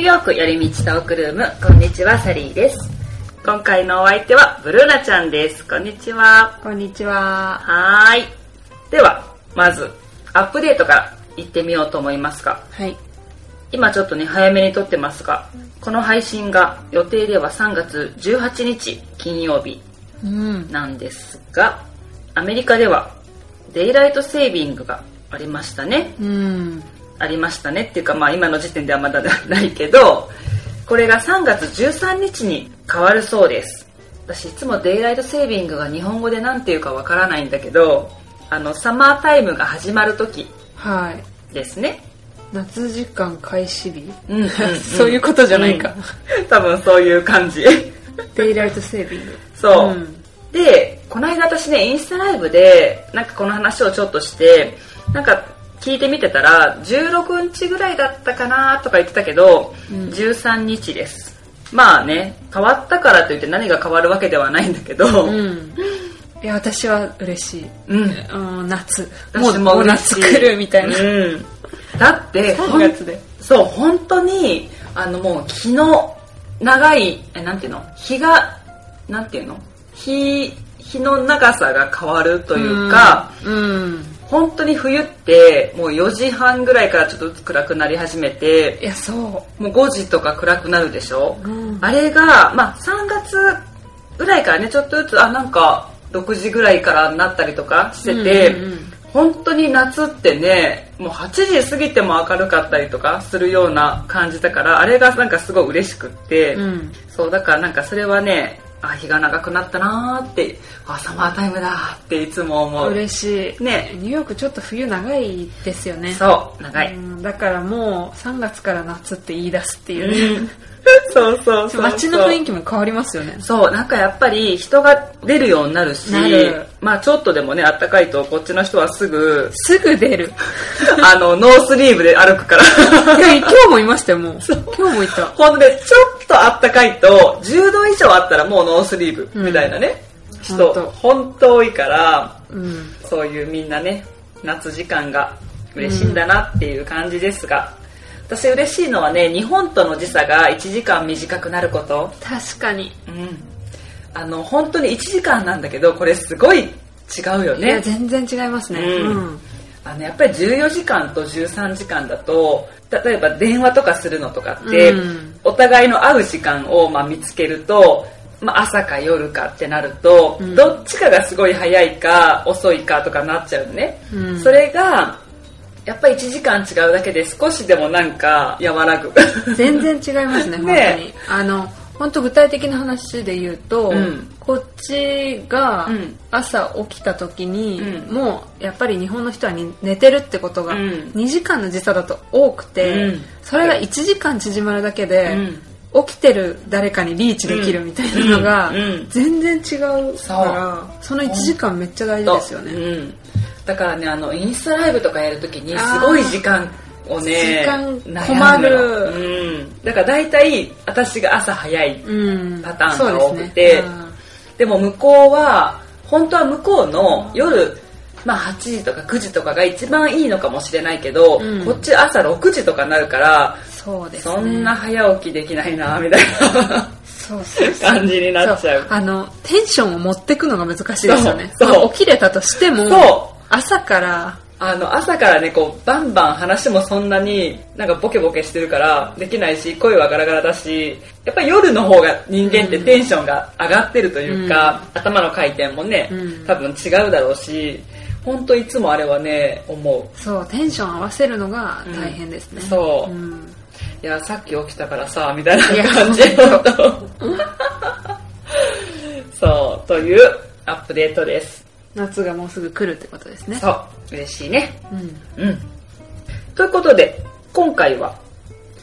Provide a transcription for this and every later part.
ーヨーク寄り道トークルームこんにちはサリーです今回のお相手はブルーナちゃんですこんにちはこんにちは。はーいではまずアップデートからいってみようと思いますがはい。今ちょっとね早めに撮ってますがこの配信が予定では3月18日金曜日うん。なんですがアメリカではデイライトセービングがありましたねうん。ありましたねっていうかまあ今の時点ではまだないけどこれが3月13日に変わるそうです。私いつもデイライトセービングが日本語で何ていうかわからないんだけどあのサマータイムが始まる時はい。ですね。夏時間開始日、うんうんうん。そういうことじゃないか。うん。多分そういう感じ。デイライトセービング。そう、ん。でこの間私ねインスタライブでなんかこの話をちょっとしてなんか聞いてみてたら16日ぐらいだったかなとか言ってたけど、うん13日ですまあね変わったからといって何が変わるわけではないんだけど、うん。いや、私は嬉しい。うんうん、夏。私も嬉しい夏来るみたいな。うんだって3月で。そう本当にあのもう日の長いえなんていうの？日がなんていうの？日日の長さが変わるというか、うん。本当に冬ってもう4時半ぐらいからちょっとずつ暗くなり始めていや、そもう5時とか暗くなるでしょ、う。うん。あれがまあ3月ぐらいからねちょっとずつあなんか6時ぐらいからなったりとかしてて、うんうんうん本当に夏ってねもう8時過ぎても明るかったりとかするような感じだからあれがなんかすごい嬉しくって、うん。そうだからなんかそれはねあ日が長くなったなーってあサマータイムだっていつも思う嬉しい。ねニューヨークちょっと冬長いですよね。そう長い、うんだからもう3月から夏って言い出すっていうね。そうそうそう街の雰囲気も変わりますよね。そうなんかやっぱり人が出るようになるしまあちょっとでもねあったかいとこっちの人はすぐすぐ出る。あのノースリーブで歩くからいや、今日もいましたよ、もう。今日もいた。ほんでちょっとあったかいと10度以上あったらもうノースリーブみたいなね、人ほんと本当多いからうん。そういうみんなね夏時間が嬉しいんだなっていう感じですが、私嬉しいのはね日本との時差が1時間短くなること。確かに。うん。あの本当に1時間なんだけどこれすごい違うよいや、ね全然違いますね。うん。うん。あのやっぱり14時間と13時間だと例えば電話とかするのとかって、うん。お互いの会う時間をまあ見つけると、まあ、朝か夜かってなると、うん。どっちかがすごい早いか遅いかとかなっちゃうのね、うん。それがやっぱり1時間違うだけで少しでもなんか和らぐ。全然違いますね、本当ねに。あの、本当具体的な話で言うと、うん。こっちがうん。朝起きた時に、うん。もうやっぱり日本の人はに寝てるってことがうん。2時間の時差だと多くて、うん。それが1時間縮まるだけで、うん。起きてる誰かにリーチできるみたいなのが全然違うからその1時間めっちゃ大事ですよね。うん、だからねあのインスタライブとかやるときにすごい時間をね困る。のうん、だから大体私が朝早いうん。パターンが多くですてねでも向こうは本当は向こうの夜まあ8時とか9時とかが一番いいのかもしれないけど、うん。こっち朝6時とかになるからそうですね。そんな早起きできないなみたいな。そうそう感じになっちゃう。そあのテンションを持ってくのが難しいですよね。そう。起きれたとしてもそう朝からあの朝からねこうバンバン話もそんなになんかボケボケしてるからできないし声はガラガラだしやっぱり夜の方が人間ってテンションが上がってるというか、頭の回転もね、うん。多分違うだろうし本当いつもあれはね思う。そうテンション合わせるのが大変ですね、うん。そう。うん。いやさっき起きたからさみたいな感じ そうというアップデートです夏がもうすぐ来るってことですね。そう。嬉しいね。うん。うん。ということで、今回は、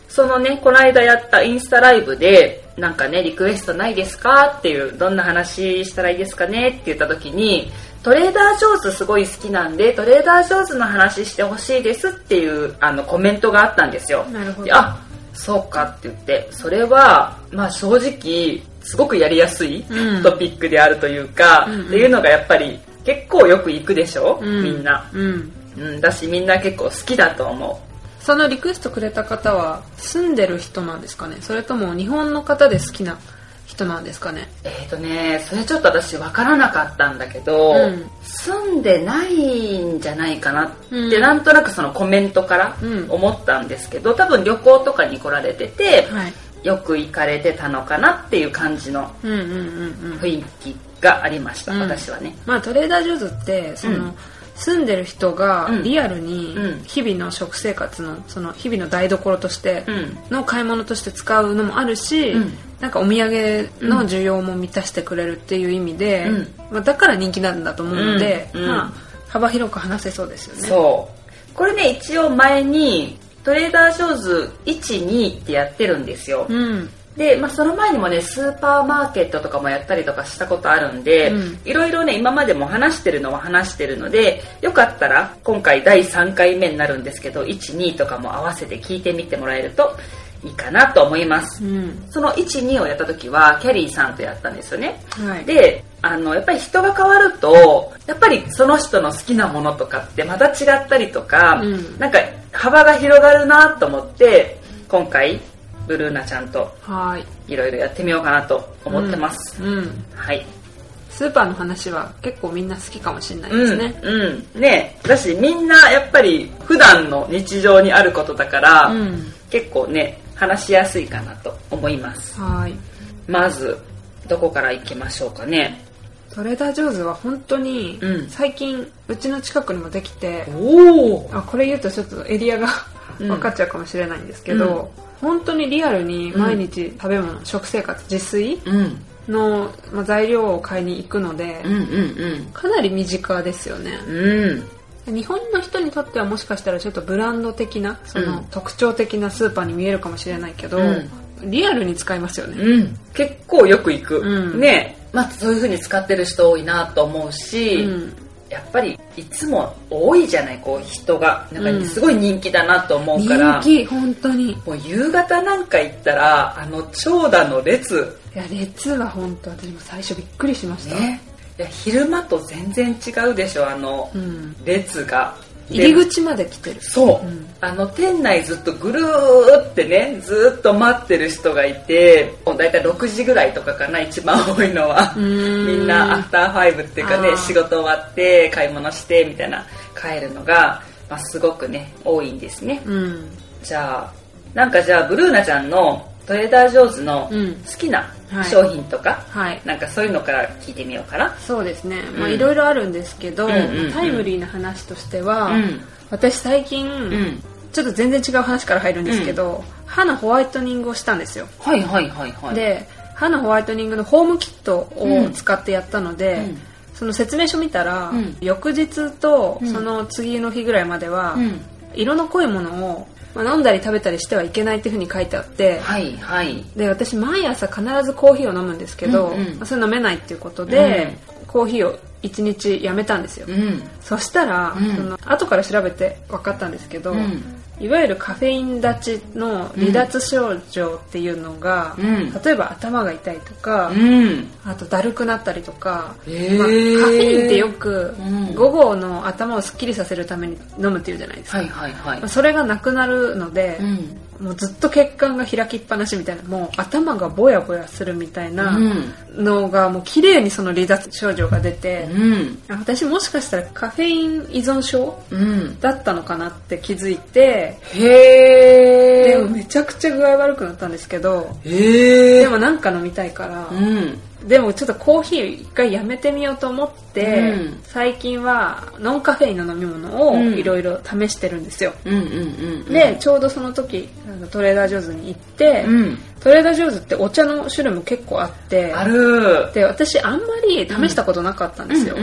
そのね、この間やったインスタライブで、なんかね、リクエストないですか？っていう、どんな話したらいいですかね？って言った時に、トレーダー上手すごい好きなんで、トレーダー上手の話してほしいですっていう、あの、コメントがあったんですよ。なるほど。であ、そうかって言って、それは、まあ正直、すごくやりやすいうん。トピックであるというか、うんうん。っていうのがやっぱり結構よく行くでしょ、うん。みんな。うん。うん、だしみんな結構好きだと思う。そのリクエストくれた方は住んでる人なんですかね？それとも日本の方で好きな人なんですかね？えっ、とねそれちょっと私分からなかったんだけど、うん。住んでないんじゃないかなって、うん。なんとなくそのコメントからうん。思ったんですけど多分旅行とかに来られてて、はい。よく行かれてたのかなっていう感じの雰囲気がありました、うん。私はね。まあトレーダー・ジョーズってその、うん。住んでる人がうん。リアルにうん。日々の食生活のその日々の台所としてうん。の買い物として使うのもあるし、うん。なんかお土産の需要も満たしてくれるっていう意味で、うん。まあ、だから人気なんだと思うので、まあ、幅広く話せそうですよね。そう。これね一応前にトレーダー・ジョーズ12ってやってるんですよ、うんで、まあ、その前にもねスーパーマーケットとかもやったりとかしたことあるんで、うん。いろいろね今までも話してるのは話してるのでよかったら今回第3回目になるんですけど12とかも合わせて聞いてみてもらえるといいかなと思います。うん。その12をやった時はキャリーさんとやったんですよね。はい、であのやっぱり人が変わるとやっぱりその人の好きなものとかってまた違ったりとか、うん。なんか幅が広がるなと思って今回ブルーナちゃんとはい。いろいろやってみようかなと思ってます、うんうん。はい。スーパーの話は結構みんな好きかもしれないうんですね。うんねだしみんなやっぱり普段の日常にあることだから、うん。結構ね話しやすいかなと思います。はい。まずどこから行きましょうかね。トレーダー・ジョーズは本当にうん。最近うちの近くにもできて、おおあこれ言うとちょっとエリアがうん。分かっちゃうかもしれないんですけど、本当にリアルに毎日食べ物、食生活自炊うん。の、まあ、材料を買いに行くので、うんうんかなり身近ですよね。うん。うん日本の人にとってはもしかしたらちょっとブランド的なその、うん。特徴的なスーパーに見えるかもしれないけど、うん。リアルに使いますよね。うん、結構よく行く、うん。ね。まあそういう風に使ってる人多いなと思うし、うんやっぱりいつも多いじゃないこう人がなんかうん。すごい人気だなと思うから、人気本当に。いもう夕方なんか行ったらあの長蛇の列。や列は本当私も最初びっくりしました、ね。いや昼間と全然違うでしょあのうん、列が入り口まで来てる。そう、うん。あの店内ずっとぐるーってねずっと待ってる人がいてもう大体6時ぐらいとかかな一番多いのは。みんなアフターファイブっていうかね仕事終わって買い物してみたいな帰るのが、まあ、すごくね多いんですね。うん。じゃあなんかじゃあブルーナちゃんのトレーダー・ジョーズのうん。好きなはい。商品とか、はい。なんかそういうのから聞いてみようかな。そうですね。いろいろあるんですけど、タイムリーな話としては、うん私最近、うん。ちょっと全然違う話から入るんですけど、歯のホワイトニングをしたんですよ、はいはいはいはい。で歯のホワイトニングのホームキットうんを使ってやったので、うん。その説明書見たら、うん。翌日とうん。その次の日ぐらいまでは、うん。色の濃いものを、まあ、飲んだり食べたりしてはいけないっていうふうに書いてあって、はいはい。で私毎朝必ずコーヒーを飲むんですけど、うんうん。まあそれ飲めないっていうことで、コーヒーを1日やめたんですよ、うん。そしたら、うん。その後から調べて分かったんですけど、うんいわゆるカフェイン立ちの離脱症状っていうのが、うん。例えば頭が痛いとか、うん。あとだるくなったりとか、へー。まあ、カフェインってよくうん。午後の頭をすっきりさせるために飲むっていうじゃないですか、はいはいはい。まあそれがなくなるので、うんもうずっと血管が開きっぱなしみたいなもう頭がぼやぼやするみたいなのがもう綺麗にその離脱症状が出て、うん。あ私もしかしたらカフェイン依存症うん。だったのかなって気づいてへえでもめちゃくちゃ具合悪くなったんですけどでもなんか飲みたいから、うんでもちょっとコーヒー一回やめてみようと思って、うん。最近はノンカフェインの飲み物をうん。いろいろ試してるんですよ、でちょうどその時トレーダー・ジョーズに行って、うん。トレーダー・ジョーズってお茶の種類も結構あってある。で私あんまり試したことなかったんですよ、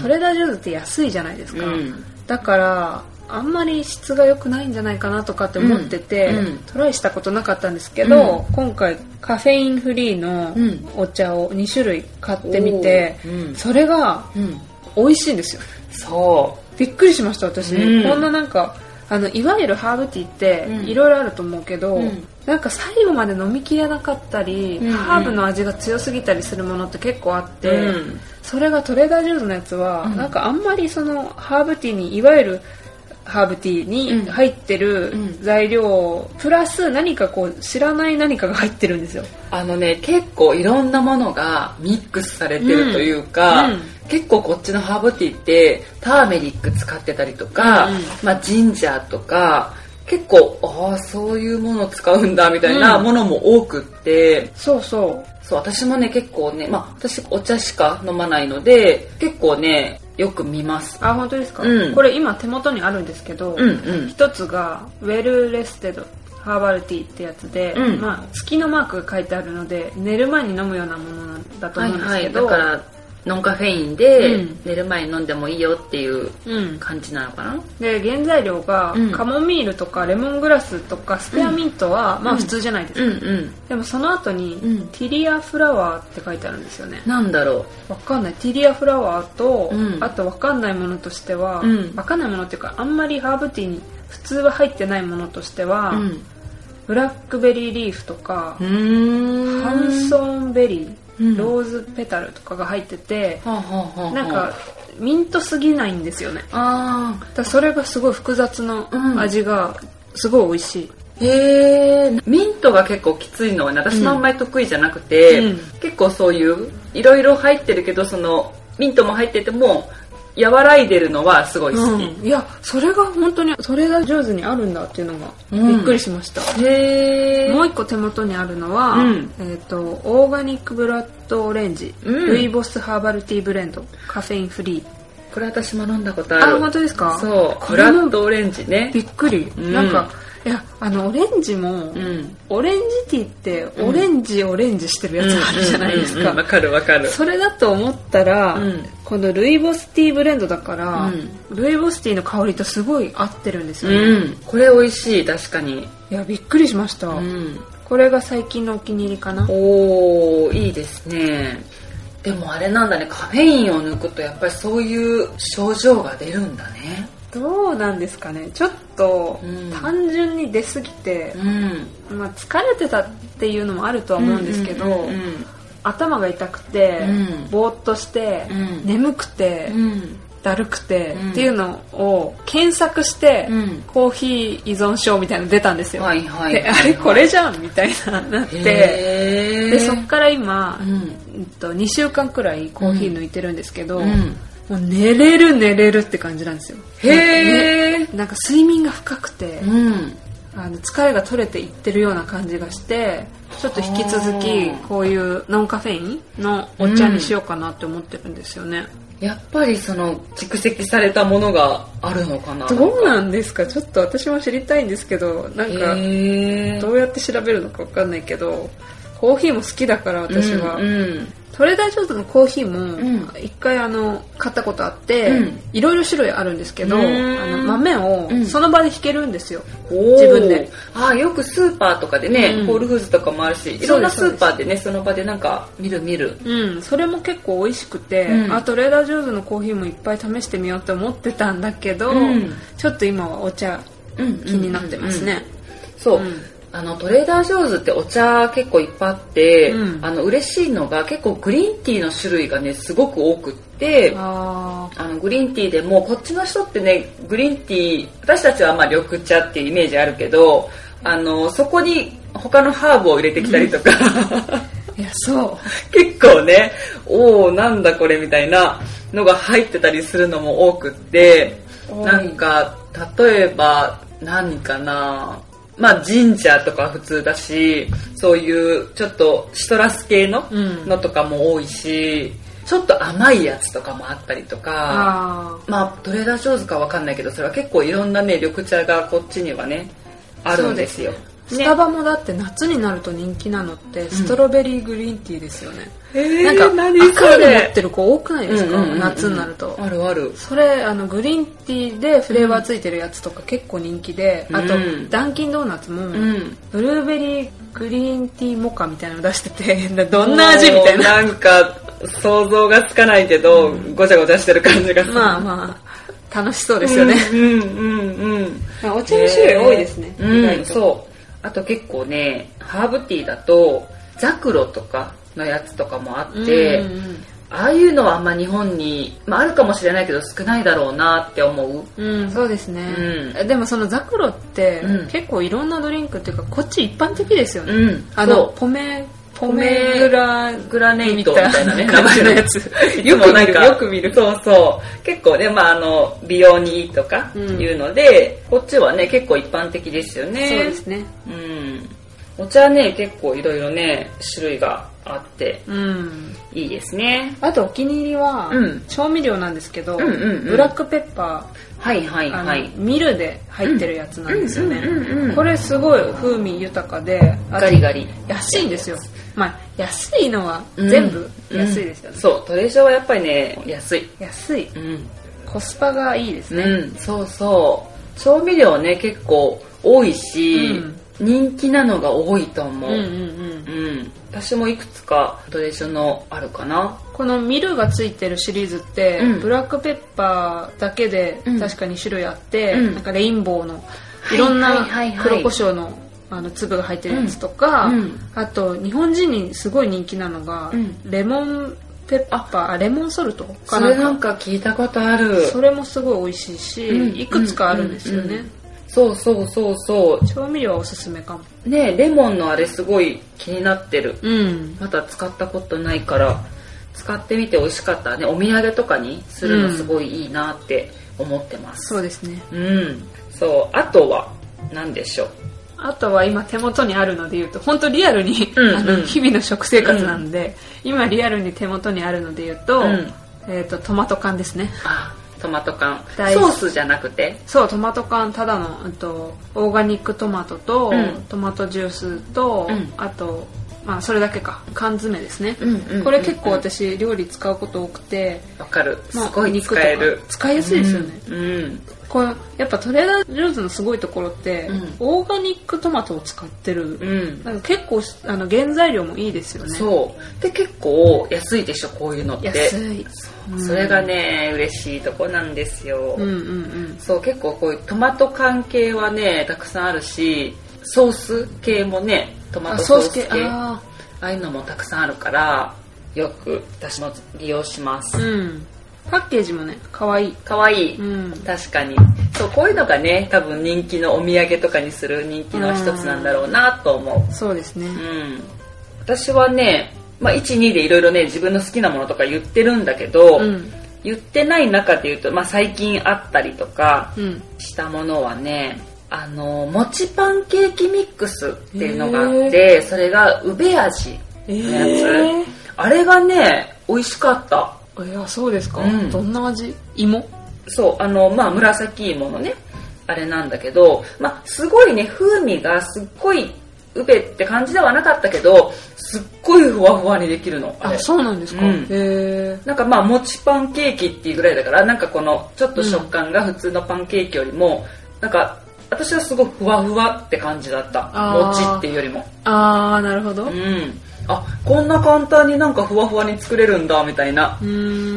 トレーダー・ジョーズって安いじゃないですか、うん。だからあんまり質が良くないんじゃないかなとかって思ってて、うんうん。トライしたことなかったんですけど、今回カフェインフリーのうんお茶を2種類買ってみて、それがうん。美味しいんですよ。そびっくりしました私、うん。こんななんかあのいわゆるハーブティーってうん。いろいろあると思うけど、うん。なんか最後まで飲みきれなかったり、うん。うん。ハーブの味が強すぎたりするものって結構あって、うん。それがトレーダー・ジョーズのやつは、うん。なんかあんまりそのハーブティーにいわゆるハーブティーに入ってる材料、プラス何かこう知らない何かが入ってるんですよ。あのね結構いろんなものがミックスされてるというか、うん。うん、結構こっちのハーブティーってターメリック使ってたりとか、うん、まあ、ジンジャーとか結構ああそういうものを使うんだみたいなものも多くって、そうそう。そう私もね結構ねまあ私お茶しか飲まないので結構ねよく見ます。あ本当ですか、うん、これ今手元にあるんですけど、うんうん、一つがウェルレステドハーバルティーってやつで、うん、まあ月のマークが書いてあるので寝る前に飲むようなものだと思うんですけど、はいはい、だからノンカフェインで寝る前に飲んでもいいよっていう感じなのかな、うん、で原材料がカモミールとかレモングラスとかスペアミントは、まあ普通じゃないですか、うんうん、でもその後に、ティリアフラワーって書いてあるんですよねなんだろうわかんないティリアフラワーと、あとわかんないものとしては、わかんないものっていうかあんまりハーブティーに普通は入ってないものとしては、ブラックベリーリーフとかハンソンベリーローズペタルとかが入ってて、うん、なんかミントすぎないんですよね。あだそれがすごい複雑な味がすごい美味しい、へえミントが結構きついのは、ね、私もあんまり得意じゃなくて、うん、結構そういういろいろ入ってるけどそのミントも入ってても和らいでるのはすごい好き、うん、いやそれが本当にそれが上手にあるんだっていうのがびっくりしました、うん、へえもう一個手元にあるのは、うん、えーと、オーガニックブラッドオレンジ、ルイボスハーバルティーブレンド。カフェインフリー。これ私も飲んだことある。あ本当ですか？そう。ブラッドオレンジね。びっくり、なんかいやあのオレンジも、うん、オレンジティーってオレンジ、オレンジしてるやつあるじゃないですか。わ、かるわかる。それだと思ったら、このルイボスティーブレンドだから、ルイボスティーの香りとすごい合ってるんですよね、これ美味しい確かに。いやびっくりしました、これが最近のお気に入りかな。おおいいですね。でもあれなんだねカフェインを抜くとやっぱりそういう症状が出るんだねどうなんですかね。ちょっと単純に出過ぎて、うん、まあ、疲れてたっていうのもあるとは思うんですけど、頭が痛くて、うん、ぼーっとして、うん、眠くて、だるくて、っていうのを検索して、コーヒー依存症みたいなの出たんですよ、はいはい、であれこれじゃんみたいななってでそっから今、うん、と2週間くらいコーヒー抜いてるんですけど、もう寝れる寝れるって感じなんですよ。へえ、なんか睡眠が深くて、うん、あの疲れが取れていってるような感じがしてちょっと引き続きこういうノンカフェインのお茶にしようかなって思ってるんですよね、うん、やっぱりその蓄積されたものがあるのかな。どうなんですか？ちょっと私も知りたいんですけどなんかどうやって調べるのか分かんないけどコーヒーも好きだから私は、うんうん、トレーダー・ジョーズのコーヒーも一回あの買ったことあっていろいろ種類あるんですけどあの豆をその場で引けるんですよ、自分で。あよくスーパーとかでね、うん、ホールフーズとかもあるしいろんなスーパーでねその場でなんか見る見る。うん。それも結構美味しくて、うん、あトレーダー・ジョーズのコーヒーもいっぱい試してみようって思ってたんだけど、うん、ちょっと今はお茶気になってますね、そう、あのトレーダー・ジョーズってお茶結構いっぱいあって、うん、あの嬉しいのが結構グリーンティーの種類がねすごく多くってあのグリーンティーでもこっちの人ってねグリーンティー私たちはまあ緑茶っていうイメージあるけどあのそこに他のハーブを入れてきたりとか、いやそう。結構ねおおなんだこれみたいなのが入ってたりするのも多くってなんか例えば何かな？まあ神社とか普通だしそういうちょっとシトラス系ののとかも多いし、ちょっと甘いやつとかもあったりとかまあトレーダー上手かわかんないけどそれは結構いろんなね緑茶がこっちにはねあるんですよ。スタバもだって夏になると人気なのってストロベリーグリーンティーですよね、うん、なんか赤いの持ってる子多くないですか、うんうんうんうん、夏になると。あるある。それあのグリーンティーでフレーバーついてるやつとか結構人気で、うん、あと、ダンキンドーナツも、ブルーベリーグリーンティーモカみたいなの出してて どんな味みたいな。なんか想像がつかないけど、ごちゃごちゃしてる感じが。まあまあ楽しそうですよね。うんうんうんうん。お茶の種類多いですね、意外と。そうあと結構ねハーブティーだとザクロとかのやつとかもあって、ああいうのはあんま日本に、まあ、あるかもしれないけど少ないだろうなって思う。うんそうですね、うん、でもそのザクロって、結構いろんなドリンクっていうかこっち一般的ですよね、うん、あのポメポメグラグラネイトみたいなね。名前のやつ。よく見る。よく見る。そうそう。結構ね、まあ、あの美容にいいとかいうので、こっちはね結構一般的ですよね。そうですね。うん。お茶ね結構いろいろね種類があって、うん、いいですね。あとお気に入りは、うん、調味料なんですけど、うんうんうん、ブラックペッパー。はいはいはい。ミルで入ってるやつなんですよね。これすごい風味豊かでガリガリ。安いんですよまあ安いのは全部安いですよね、そうトレジョはやっぱりね安い。安い、うん、コスパがいいですね、うん、そうそう。調味料ね結構多いし、うん。人気なのが多いと思う,、うんうんうん。うん。私もいくつかトレーションのあるかな。このミルがついてるシリーズって、うん、ブラックペッパーだけで確か2種類あって、うん、なんかレインボーのいろんな黒胡椒のあの粒が入ってるやつとか、うん、あと日本人にすごい人気なのが、レモンペッパーレモンソルトかなそれなんか聞いたことある。それもすごい美味しいし、いくつかあるんですよね、そうそうそうそう。調味料はおすすめかも。ねレモンのあれすごい気になってる、うん、まだ使ったことないから使ってみて美味しかったね。お土産とかにするのすごいいいなって思ってます、うん、そうですね。うん。そうあとは何でしょうあとは今手元にあるので言うと本当リアルに、うんうん、あの日々の食生活なんで、うん、今リアルに手元にあるので言うと,、えーと、トマト缶ですね。あトマト缶。ソースじゃなくて？そうトマト缶ただのとオーガニックトマトと、うん、トマトジュースと、うん、あとまあそれだけか。缶詰ですね、うんうん、これ結構私料理使うこと多くてわかる、すごい使える。使いやすいですよね、うんこれやっぱトレーダー・ジョーズのすごいところって、うん、オーガニックトマトを使ってる、うん、なんか結構あの原材料もいいですよね。そう。で結構安いでしょこういうのって。安い。それがね嬉しいとこなんですよ、うんうんうん、そう結構こういうトマト関係はねたくさんあるしソース系もねトマトソース系。ああいうのもたくさんあるからよく私も利用します、うんパッケージもね可愛い。可愛い、うん、確かに。そうこういうのがね多分人気のお土産とかにする人気の一つなんだろうなと思う。そうですね。うん。私はね、まあ、12でいろいろね自分の好きなものとか言ってるんだけど、うん、言ってない中で言うと、まあ、最近あったりとかしたものはね、あの餅パンケーキミックスっていうのがあってそれがうべ味のやつ、あれがね美味しかったいやそうですか、うん、どんな味？芋？そうあのまあ紫芋のねあれなんだけどまあすごいね風味がすっごいウベって感じではなかったけどすっごいふわふわにできるのあそうなんですか、うん、へえんかまあ餅パンケーキっていうぐらいだからなんかこのちょっと食感が普通のパンケーキよりも、うん、なんか私はすごいふわふわって感じだった。餅っていうよりも。ああなるほど。うんあこんな簡単になんかふわふわに作れるんだみたいな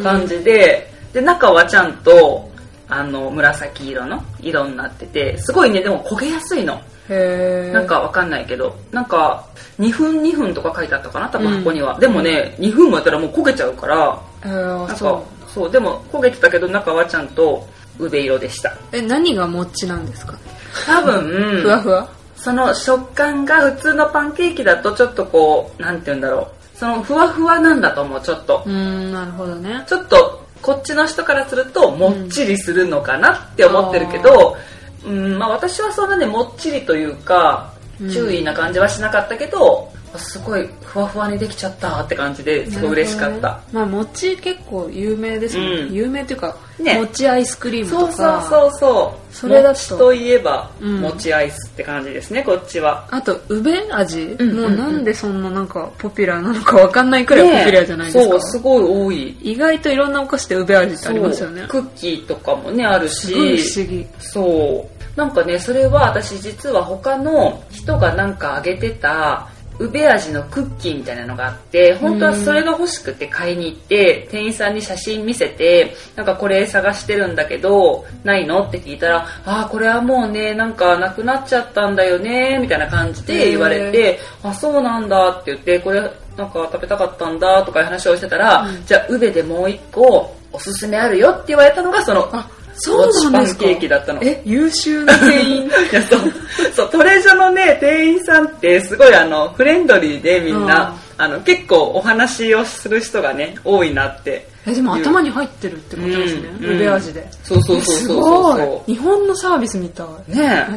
感じでで中はちゃんとあの紫色の色になっててすごいねでも焦げやすいの。へなんかわかんないけどなんか2分2分とか書いてあったかな多分箱には、うん、でもね2分もやったらもう焦げちゃうからなんかそう。でも焦げてたけど中はちゃんとうべ色でした。え何がもっちなんですか？多分 ふわふわ？その食感が普通のパンケーキだとちょっとこうなんて言うんだろう。そのふわふわなんだと思うちょっと。うんなるほどね。ちょっとこっちの人からするともっちりするのかなって思ってるけど、うん、うんまあ私はそんなねもっちりというか注意な感じはしなかったけど、すごいふわふわにできちゃったって感じですごい嬉しかった、ね、まあ餅結構有名ですもんね、うん、有名っていうか、ね、餅アイスクリームとか。そうそうそうそれだと。といえば、餅アイスって感じですねこっちは。あとうべ味、うん。もうなんでそんななんかポピュラーなのかわかんないくらいポピュラーじゃないですか、ね、そうすごい多い。意外といろんなお菓子でうべ味ってありますよね。クッキーとかもねあるし。不思議。そう。なんかねそれは私実は他の人がなんかあげてたうべ味のクッキーみたいなのがあって本当はそれが欲しくて買いに行って店員さんに写真見せてなんかこれ探してるんだけどないのって聞いたらああこれはもうねなんかなくなっちゃったんだよねみたいな感じで言われてあそうなんだって言ってこれなんか食べたかったんだとかいう話をしてたら、うん、じゃあ宇部でもう一個おすすめあるよって言われたのがそのそうなんですか？パンケーキだったの。え優秀な店員。いやそう。そうトレジョのね店員さんってすごいあのフレンドリーでみんな、あの結構お話をする人がね多いなって。えでも頭に入ってるってことですね、うん、ベ味で。そうそうそうそうそう日本のサービスみたい。ね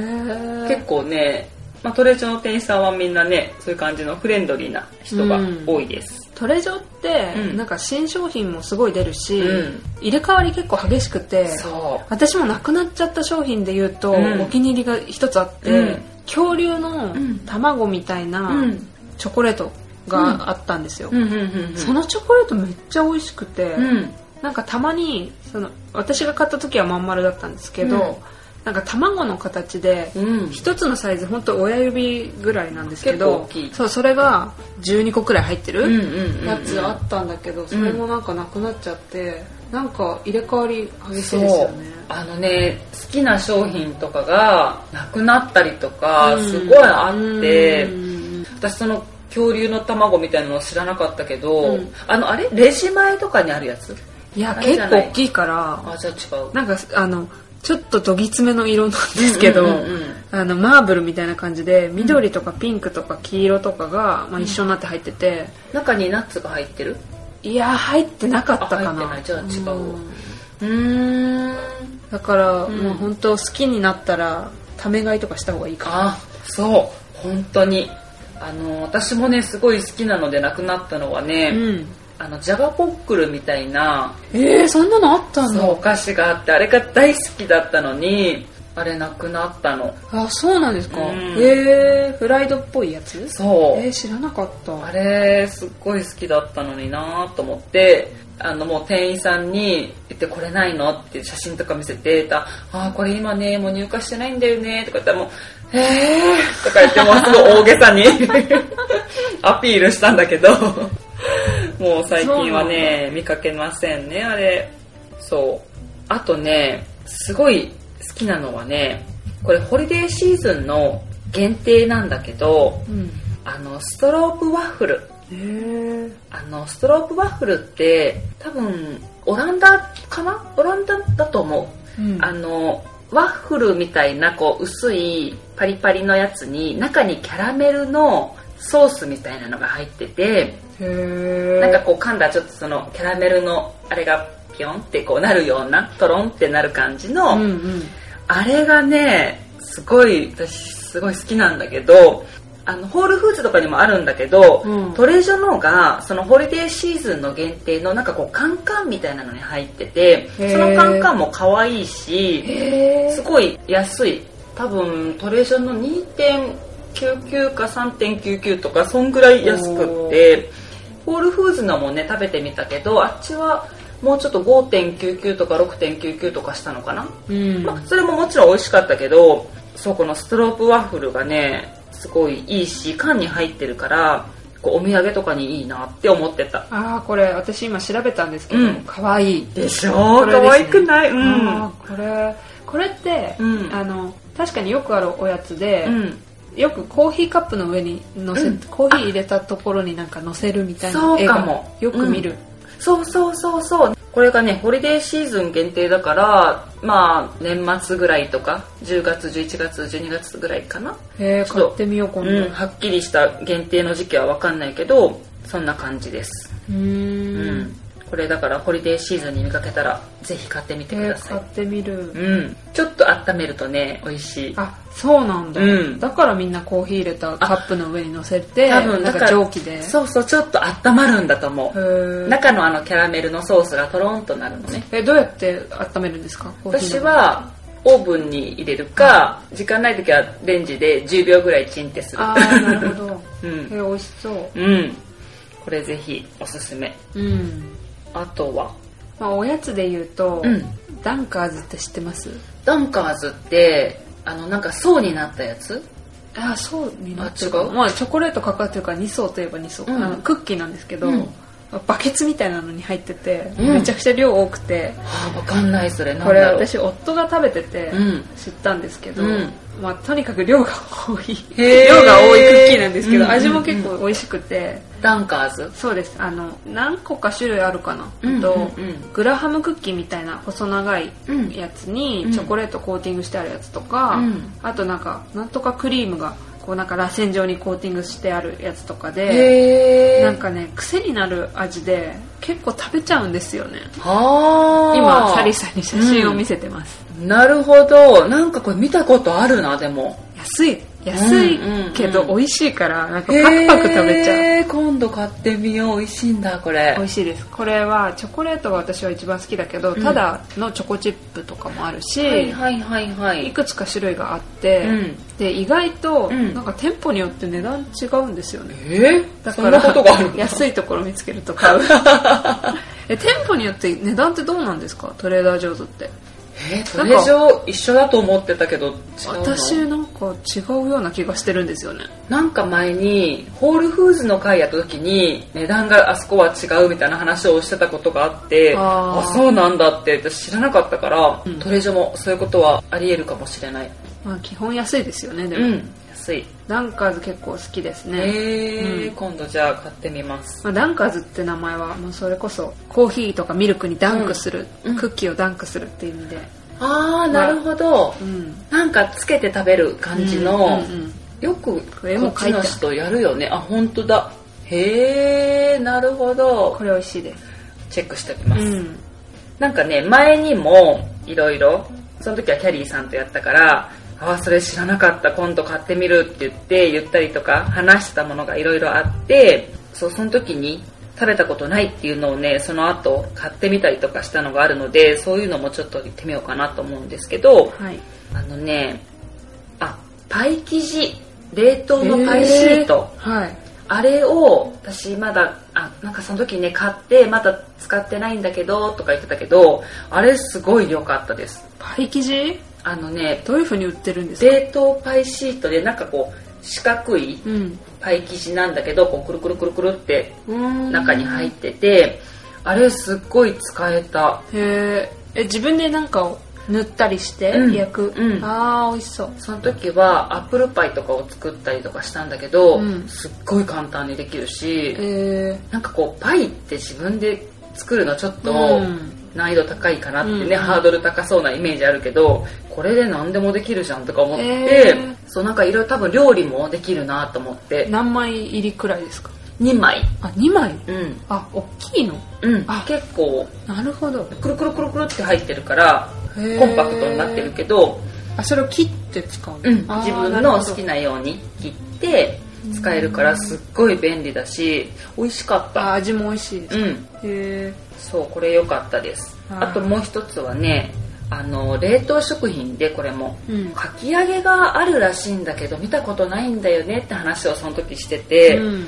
結構ねまあ、トレジョの店員さんはみんなねそういう感じのフレンドリーな人が多いです、うん、トレジョってなんか新商品もすごい出るし、うん、入れ替わり結構激しくて私もなくなっちゃった商品で言うと、うん、お気に入りが一つあって、恐竜の卵みたいなチョコレートがあったんですよ、そのチョコレートめっちゃ美味しくて、なんかたまにその私が買った時はまん丸だったんですけど、なんか卵の形で一つのサイズ本当親指ぐらいなんですけどそうそれが12個くらい入ってるやつあったんだけどそれもなんかなくなっちゃってなんか入れ替わり激しいですよね。あのね好きな商品とかがなくなったりとかすごいあって私その恐竜の卵みたいなの知らなかったけど、うん、あのあれ？レジ前とかにあるやつ？いや結構大きいから。あじゃあ違う。なんかあのちょっとどぎつめの色なんですけど、うんうんうんうん、あのマーブルみたいな感じで緑とかピンクとか黄色とかが、まあ、一緒になって入ってて、中にナッツが入ってる？いや入ってなかったかな。じゃあ違ううん。だから、うん、もう本当好きになったらため買いとかした方がいいかな。あそう。本当に。あの私もねすごい好きなのでなくなったのはね、うんあのジャガポックルみたいなえー、そんなのあったの？お菓子があってあれが大好きだったのにあれなくなったの。あそうなんですか、うん、えー、フライドっぽいやつ？そう。えー、知らなかった。あれすっごい好きだったのになと思ってあのもう店員さんに言ってこれないの？って写真とか見せてたあこれ今ねもう入荷してないんだよねとか言ったらもうえー。とか言ってもうすごい大げさに アピールしたんだけどもう最近はね見かけませんねあれ。そう。あとねすごい好きなのはねこれホリデーシーズンの限定なんだけど、うん、あのストロープワッフル。あのストロープワッフルって多分オランダかな？オランダだと思う、うん、あのワッフルみたいなこう薄いパリパリのやつに中にキャラメルのソースみたいなのが入っててなんかこう噛んだちょっとそのキャラメルのあれがピョンってこうなるようなトロンってなる感じの、うんうん、あれがねすごい私すごい好きなんだけどあのホールフーズとかにもあるんだけど、うん、トレジョのがそのホリデーシーズンの限定のなんかこうカンカンみたいなのに入っててそのカンカンも可愛いしすごい安い。多分トレジョの2.99か3.99とかそんぐらい安くってホールフーズのもね食べてみたけどあっちはもうちょっと5.99とか6.99とかしたのかな、うん、まあ、それももちろん美味しかったけどそうこのストロープワッフルがねすごいいいし缶に入ってるからこうお土産とかにいいなって思ってた。ああこれ私今調べたんですけど、うん、かわい。いでしょ、ね、かわいくない？うん。これこれって、うん、あの確かによくあるおやつで、うん、よくコーヒーカップの上にのせ、うん、コーヒー入れたところになんか乗せるみたいな絵がよく見る、そうそうそうそう。これがねホリデーシーズン限定だからまあ年末ぐらいとか10月11月12月ぐらいかな。へえ買ってみよう今度、うん、はっきりした限定の時期は分かんないけどそんな感じです。うんこれだからホリデーシーズンに見かけたらぜひ買ってみてください、えー、買ってみる。うん。ちょっと温めるとね美味しい。あそうなんだ、うん、だからみんなコーヒー入れたカップの上に乗せて多分なんか蒸気で。そうそうちょっと温まるんだと思う。中のあのキャラメルのソースがとろんとなるのね。えどうやって温めるんですか？私はオーブンに入れるか、時間ない時はレンジで10秒ぐらいチンってする。ああなるほど、うん、え美味しそう。うん。これぜひおすすめ。うんあとは。まあ、おやつで言うと、うん、ダンカーズって知ってます？ダンカーズってあのなんか層になったやつ？あ層になってるまあチョコレートかかってるから2層といえば2層、うん、あのクッキーなんですけど、うん、バケツみたいなのに入ってて、うん、めちゃくちゃ量多くて。あ分かんないそれ。これ私夫が食べてて知ったんですけど、うん、まあ、とにかく量が多い。量が多いクッキーなんですけど、うん、味も結構美味しくて。ダンカーズ。そうです。あの何個か種類あるかな、うん、と、グラハムクッキーみたいな細長いやつにチョコレートコーティングしてあるやつとか、あとなんかなんとかクリームがこうなんか螺旋状にコーティングしてあるやつとかでなんかね癖になる味で結構食べちゃうんですよね。今サリさんに写真を見せてます、うん、なるほど。なんかこれ見たことあるなでも。安い安いけど美味しいからなんかパクパク食べちゃう。今度買ってみよう美味しいんだこれ。美味しいです。これはチョコレートが私は一番好きだけど、うん、ただのチョコチップとかもあるし、はいはいはいはい。いくつか種類があって、うん、で意外となんか店舗によって値段違うんですよね、えー、だから安いところ見つけると買う。え店舗によって値段ってどうなんですか？トレーダー上手ってえー、トレジョ一緒だと思ってたけど私なんか違うような気がしてるんですよね。なんか前にホールフーズの会やった時に値段があそこは違うみたいな話をしてたことがあってああそうなんだって私知らなかったから、うん、トレジョもそういうことはありえるかもしれない。まあ基本安いですよねでも、うん、安い。ダンカーズ結構好きですね。へえ、うん、今度じゃあ買ってみます、まあ、ダンカーズって名前はもうそれこそコーヒーとかミルクにダンクする、うん、クッキーをダンクするっていう意味で。ああなるほど、うん、なんかつけて食べる感じの、うんうんうん、よくこっちの人やるよね。あ本当だ。へえなるほど。これ美味しいです。チェックしておきます、うん、なんかね前にもいろいろその時はキャリーさんとやったからああそれ知らなかった今度買ってみるって言って言ったりとか話したものがいろいろあってそうその時に食べたことないっていうのをねその後買ってみたりとかしたのがあるのでそういうのもちょっと言ってみようかなと思うんですけど、はい、あのねあパイ生地冷凍のパイシート、はい、あれを私まだあなんかその時ね買ってまだ使ってないんだけどとか言ってたけどあれすごい良かったです。パイ生地？あのねどういうふうに売ってるんですか？冷凍パイシートでなんかこう四角い、うん。パイ生地なんだけどこうくるくるくるくるって中に入っててあれすっごい使えた。へえ自分でなんか塗ったりして焼く、うん、ああ美味しそう。その時はアップルパイとかを作ったりとかしたんだけど、うん、すっごい簡単にできるし、えー、なんかこうパイって自分で作るのちょっと難易度高いかなってね、うん、ハードル高そうなイメージあるけどこれで何でもできるじゃんとか思って、えー、そうなんかいろいろ多分料理もできるなと思って。何枚入りくらいですか？2枚。あ2枚？うん。あ大きいの？うん。あ。結構なるほど。くるくるくるくるって入ってるからコンパクトになってるけどあそれを切って使ううん、自分の好きなように切って使えるからすっごい便利だし美味しかった。あ味も美味しいですうん。へえそうこれ良かったです。あともう一つはねあの冷凍食品でこれも、うん、かき揚げがあるらしいんだけど見たことないんだよねって話をその時してて、うん、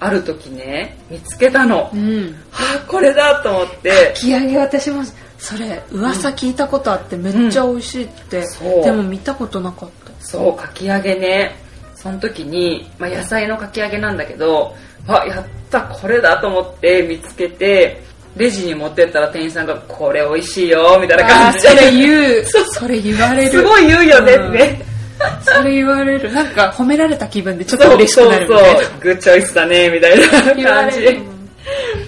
ある時ね見つけたの、うん、はあこれだと思って。かき揚げ私もそれ噂聞いたことあってめっちゃ美味しいって、うん、でも見たことなかった。そうかき揚げねその時に、まあ、野菜のかき揚げなんだけどあやったこれだと思って見つけてレジに持ってったら店員さんが「これ美味しいよ」みたいな感じ。でそれ言 う。それ言われる。すごい言うよねって、それ言われる。なんか褒められた気分でちょっと嬉しくなるみたいな。そうそうグッチョイスだねみたいな感じ。で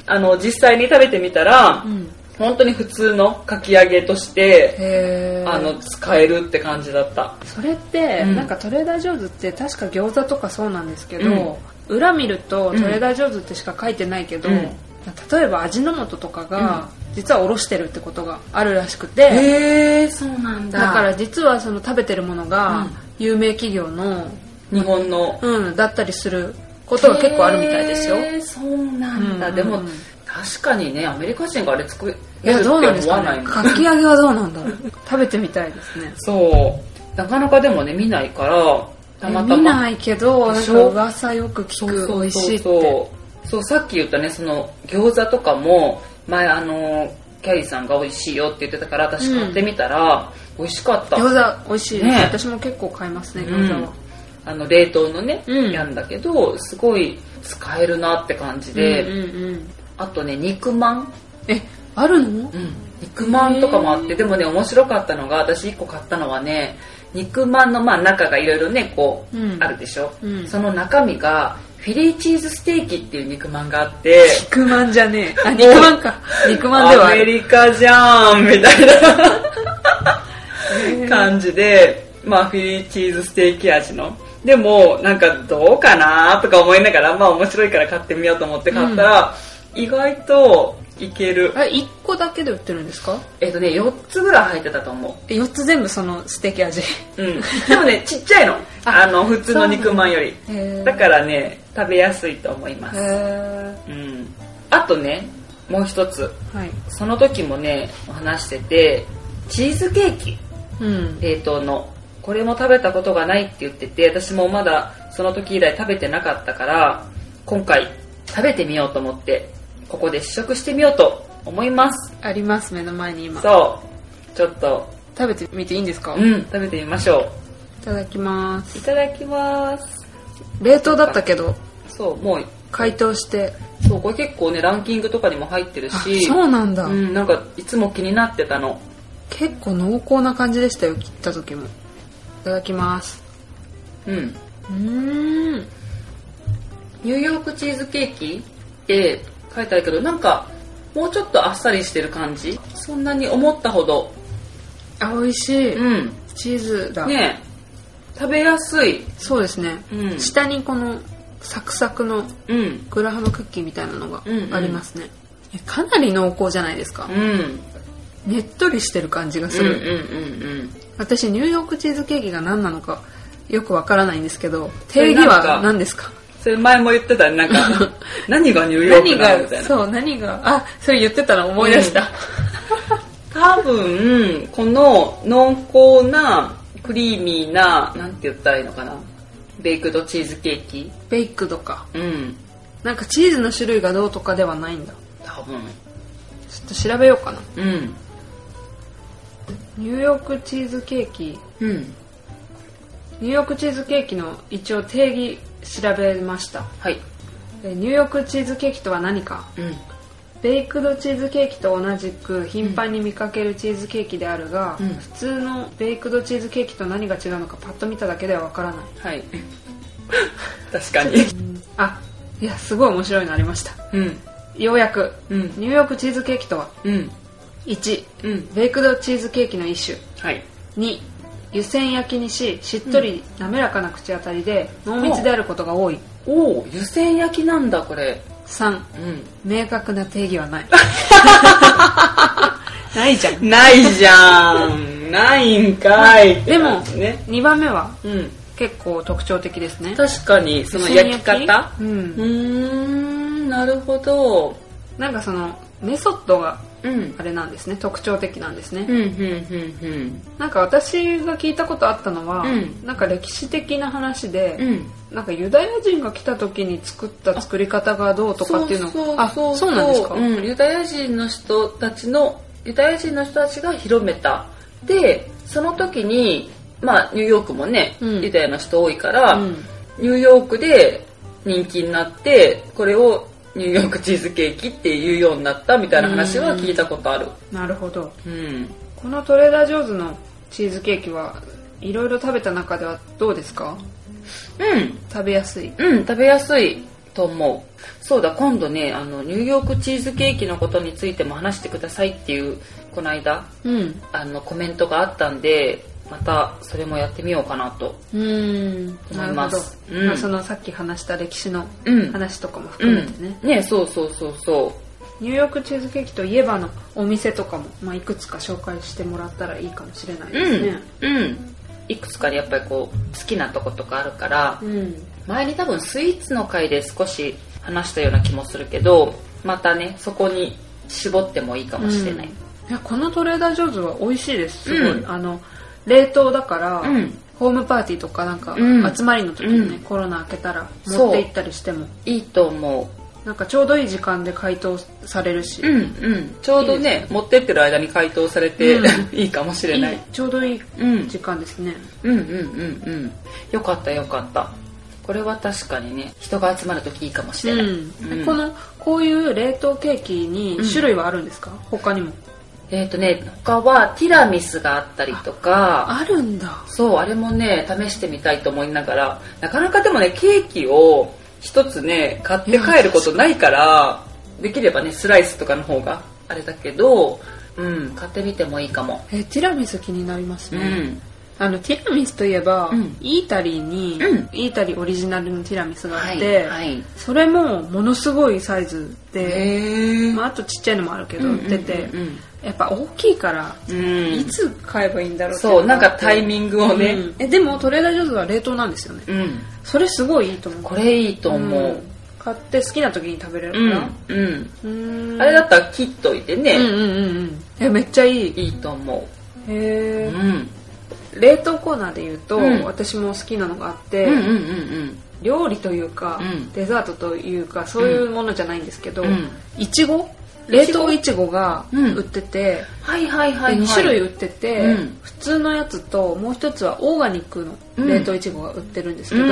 あの実際に食べてみたら、うん、本当に普通のかき揚げとしてあの使えるって感じだった。それって、うん、なんかトレーダー上手って確か餃子とかそうなんですけど、うん、裏見るとトレーダー上手ってしか書いてないけど、例えば味の素とかが、実はおろしてるってことがあるらしくてへえそうなんだ。だから実はその食べてるものが有名企業の日本の。うんだったりすることが結構あるみたいですよ。へそうなんだ、うん。うん、でも確かにねアメリカ人があれ作るいやどうなんですかね。かき揚げはどうなんだろう。食べてみたいですね。そう。なかなかでもね見ないからたまたま。見ないけどなんか噂よく聞く美味しいって。そうさっき言ったねその餃子とかも前あのキャリーさんが美味しいよって言ってたから私買ってみたら、美味しかった。餃子美味しいね。私も結構買いますね餃子は、あの冷凍のね、うん、やんだけどすごい使えるなって感じで、うんうんうん、あとね肉まん。えあるの、うん、肉まんとかもあってでもね面白かったのが私1個買ったのはね肉まんのまあ中がいろいろねこう、うん、あるでしょ、うん、その中身がフィリーチーズステーキっていう肉まんがあって。肉まんじゃねえ。あ肉まんか。肉まんではアメリカじゃんみたいな。感じでまあフィリーチーズステーキ味の。でもなんかどうかなとか思いながらまあ面白いから買ってみようと思って買ったら、うん、意外といける。え1個だけで売ってるんですか？えっ、とね4つぐらい入ってたと思う。4つ全部そのステーキ味？うん。でもねちっちゃいの。あの普通の肉まんより。だ。からね食べやすいと思います。うん。あとねもう一つ、はい、その時もね話しててチーズケーキ、うん、冷凍の。これも食べたことがないって言ってて私もまだその時以来食べてなかったから今回食べてみようと思ってここで試食してみようと思います。あります目の前に今。そう。ちょっと。食べてみていいんですか？うん。食べてみましょう。いただきます。いただきます。冷凍だったけど。そうもう。解凍して。そうこれ結構ねランキングとかにも入ってるし。そうなんだ、うん、なんかいつも気になってたの。結構濃厚な感じでしたよ切った時も。いただきます。うん。うん。ニューヨークチーズケーキ？って書いてあるけどなんかもうちょっとあっさりしてる感じ？そんなに思ったほど。あ美味しい、うん、チーズだ。ね食べやすい。そうですね、うん、下にこのサクサクのグラハムクッキーみたいなのがありますね、うんうん、かなり濃厚じゃないですか、うん、ねっとりしてる感じがする、うんうんうんうん、私ニューヨークチーズケーキが何なのかよくわからないんですけど定義は何ですか？それ前も言ってたなんか 何がニューヨークなのみたいな。そう何があそれ言ってたの思い出した、うん、多分この濃厚なクリーミーななんて言ったらいいのかな。ベイクドチーズケーキ。ベイクドか。うん。なんかチーズの種類がどうとかではないんだ。多分。ちょっと調べようかな。うん。ニューヨークチーズケーキ。うん。ニューヨークチーズケーキの一応定義調べました。はい。ニューヨークチーズケーキとは何か、うん、ベイクドチーズケーキと同じく頻繁に見かけるチーズケーキであるが、うん、普通のベイクドチーズケーキと何が違うのかパッと見ただけではわからない。はい。確かに、あいやすごい面白いのありました、うん、ようやく、うん、ニューヨークチーズケーキとは、うん、1、うん、ベイクドチーズケーキの一種、はい、2湯煎焼きにししっとり滑らかな口当たりで濃密であることが多い、おお湯煎焼きなんだこれ。3、うん、明確な定義はない。ないじゃん。ないじゃん。ないんかい、でも、ね、2番目は、うん、結構特徴的ですね。確かにその焼き方？うん。うんなるほど。なんかそのメソッドがあれなんですね、特徴的なんですね、うんうんうんうん、なんか私が聞いたことあったのは、うん、なんか歴史的な話で、うん、なんかユダヤ人が来た時に作った作り方がどうとかっていうの。あそうそう。なんですか、う。ん、ユダヤ人の人たちのユダヤ人の人たちが広めた。でその時にまあニューヨークもね、ユダヤの人多いから、ニューヨークで人気になってこれをニューヨークチーズケーキっていうようになったみたいな話は聞いたことある。なるほど、うん、このトレーダー・ジョーズのチーズケーキはいろいろ食べた中ではどうですか？うん。食べやすい。うん食べやすいと思う。そうだ今度ねあのニューヨークチーズケーキのことについても話してくださいっていうこの間、うん、あのコメントがあったんでまたそれもやってみようかなと思います。うん、まあ、そのさっき話した歴史の話とかも含めてね。うん、ねそうそうそうそう。ニューヨークチーズケーキといえばのお店とかも、まあ、いくつか紹介してもらったらいいかもしれないですね。うん、うん、いくつかやっぱりこう好きなとことかあるから、うん、前に多分スイーツの回で少し話したような気もするけどまたねそこに絞ってもいいかもしれない。いやこのトレーダー・ジョーズは美味しいです。すごい、あの冷凍だから、うん、ホームパーティーとかなんか集まりの時にね、うん、コロナ明けたら持って行ったりしても。いいと思う。なんかちょうどいい時間で解凍されるし、うんうん、ちょうどね持ってってる間に解凍されて、うん、いいかもしれない。ちょうどいい時間ですね、うん、うんうんうん。うんよかったよかった。これは確かにね人が集まる時いいかもしれない、うん、このこういう冷凍ケーキに種類はあるんですか、うん、他にもえっ、ー、とね他はティラミスがあったりとかあるんだ。そうあれもね試してみたいと思いながらなかなかでもねケーキを一つね買って帰ることないからできればねスライスとかの方があれだけどうん買ってみてもいいかも。えティラミス気になりますね、うんあのティラミスといえば、うん、イータリーに、うん、イータリーオリジナルのティラミスがあって、はいはい、それもものすごいサイズで、まあ、あとちっちゃいのもあるけど売ってて、うんうんうん。うん、やっぱ大きいから、うん、いつ買えばいいんだろうそうなんかタイミングをね、えでもトレーダージョーズは冷凍なんですよね、それすごいいいと思う。これいいと思う、買って好きな時に食べれるから、うん、うん、あれだったら切っといてね。うんうんうんえめっちゃいい。いいと思う。へえ、うん冷凍コーナーで言うと、うん、私も好きなのがあって、うんうんうんうん、料理というか、うん、デザートというかそういうものじゃないんですけど、いちご冷凍いちごが売ってて、はいはいはい、2種類売ってて、普通のやつともう一つはオーガニックの冷凍いちごが売ってるんですけど、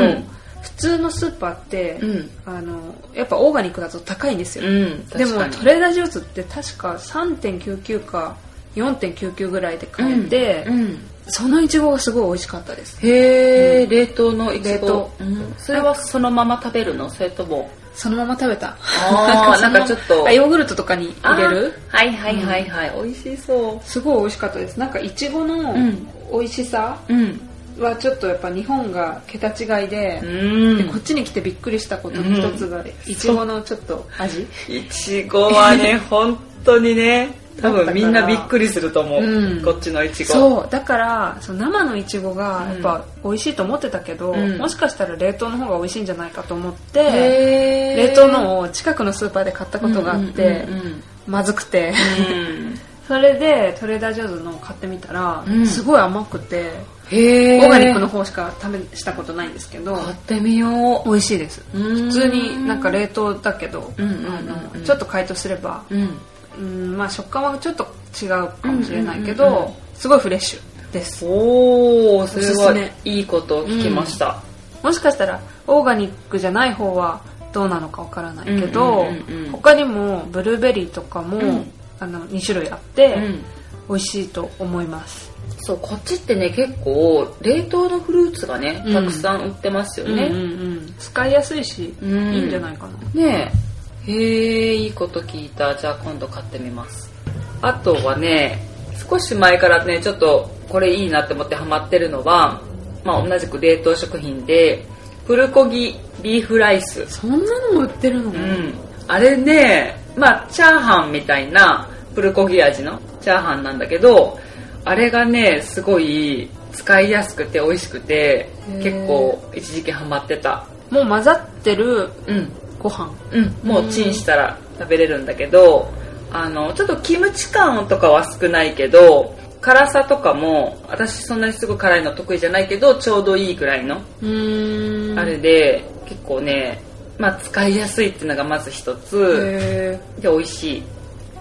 普通のスーパーって、うん、あのやっぱオーガニックだと高いんですよ、うん、でもトレーダージュースって確か3.99か4.99ぐらいで買えて、うん、そのいちごがすごい美味しかったです。へえ、うん、冷凍のいちご、うん、それはそのまま食べるの？それとも？そのまま食べた。あ なんかちょっと。ヨーグルトとかに入れる？はいはいはいはい、うん、美味しそう。すごい美味しかったです。なんかいちごの美味しさ、はちょっとやっぱ日本が桁違いででこっちに来てびっくりしたことの一つがいちごのちょっと味？いちごはね 本当にね多分みんなびっくりすると思う、うん、こっちのいちごそう。だからその生のいちごがやっぱ美味しいと思ってたけど、うん、もしかしたら冷凍の方が美味しいんじゃないかと思って冷凍のを近くのスーパーで買ったことがあって、まずくて、それでトレーダー・ジョーズのを買ってみたら、すごい甘くてオーガニックの方しか試したことないんですけど買ってみよう。美味しいです。普通になんか冷凍だけど、あのちょっと解凍すれば、うんまあ食感はちょっと違うかもしれないけど、うんうんうんすごいフレッシュです。おおそれはいいことを聞きました、うん、もしかしたらオーガニックじゃない方はどうなのかわからないけど、うんうんうんうん、他にもブルーベリーとかも、うん、あの2種類あって、うん、美味しいと思います。そうこっちってね結構冷凍のフルーツがねたくさん売ってますよね、うんうんうん。うん、使いやすいし、いいんじゃないかな。ねへえいいこと聞いた。じゃあ今度買ってみます。あとはね少し前からねちょっとこれいいなって思ってハマってるのは、まあ、同じく冷凍食品でプルコギビーフライス。そんなのも売ってるの、うん、あれねまあチャーハンみたいなプルコギ味のチャーハンなんだけどあれがねすごい使いやすくて美味しくて結構一時期ハマってた。もう混ざってる、うん、ご飯うん。もうチンしたら食べれるんだけどあのちょっとキムチ感とかは少ないけど辛さとかも私そんなにすぐ辛いの得意じゃないけどちょうどいいぐらいのあれで結構ねまあ使いやすいっていうのがまず一つ。で美味しい。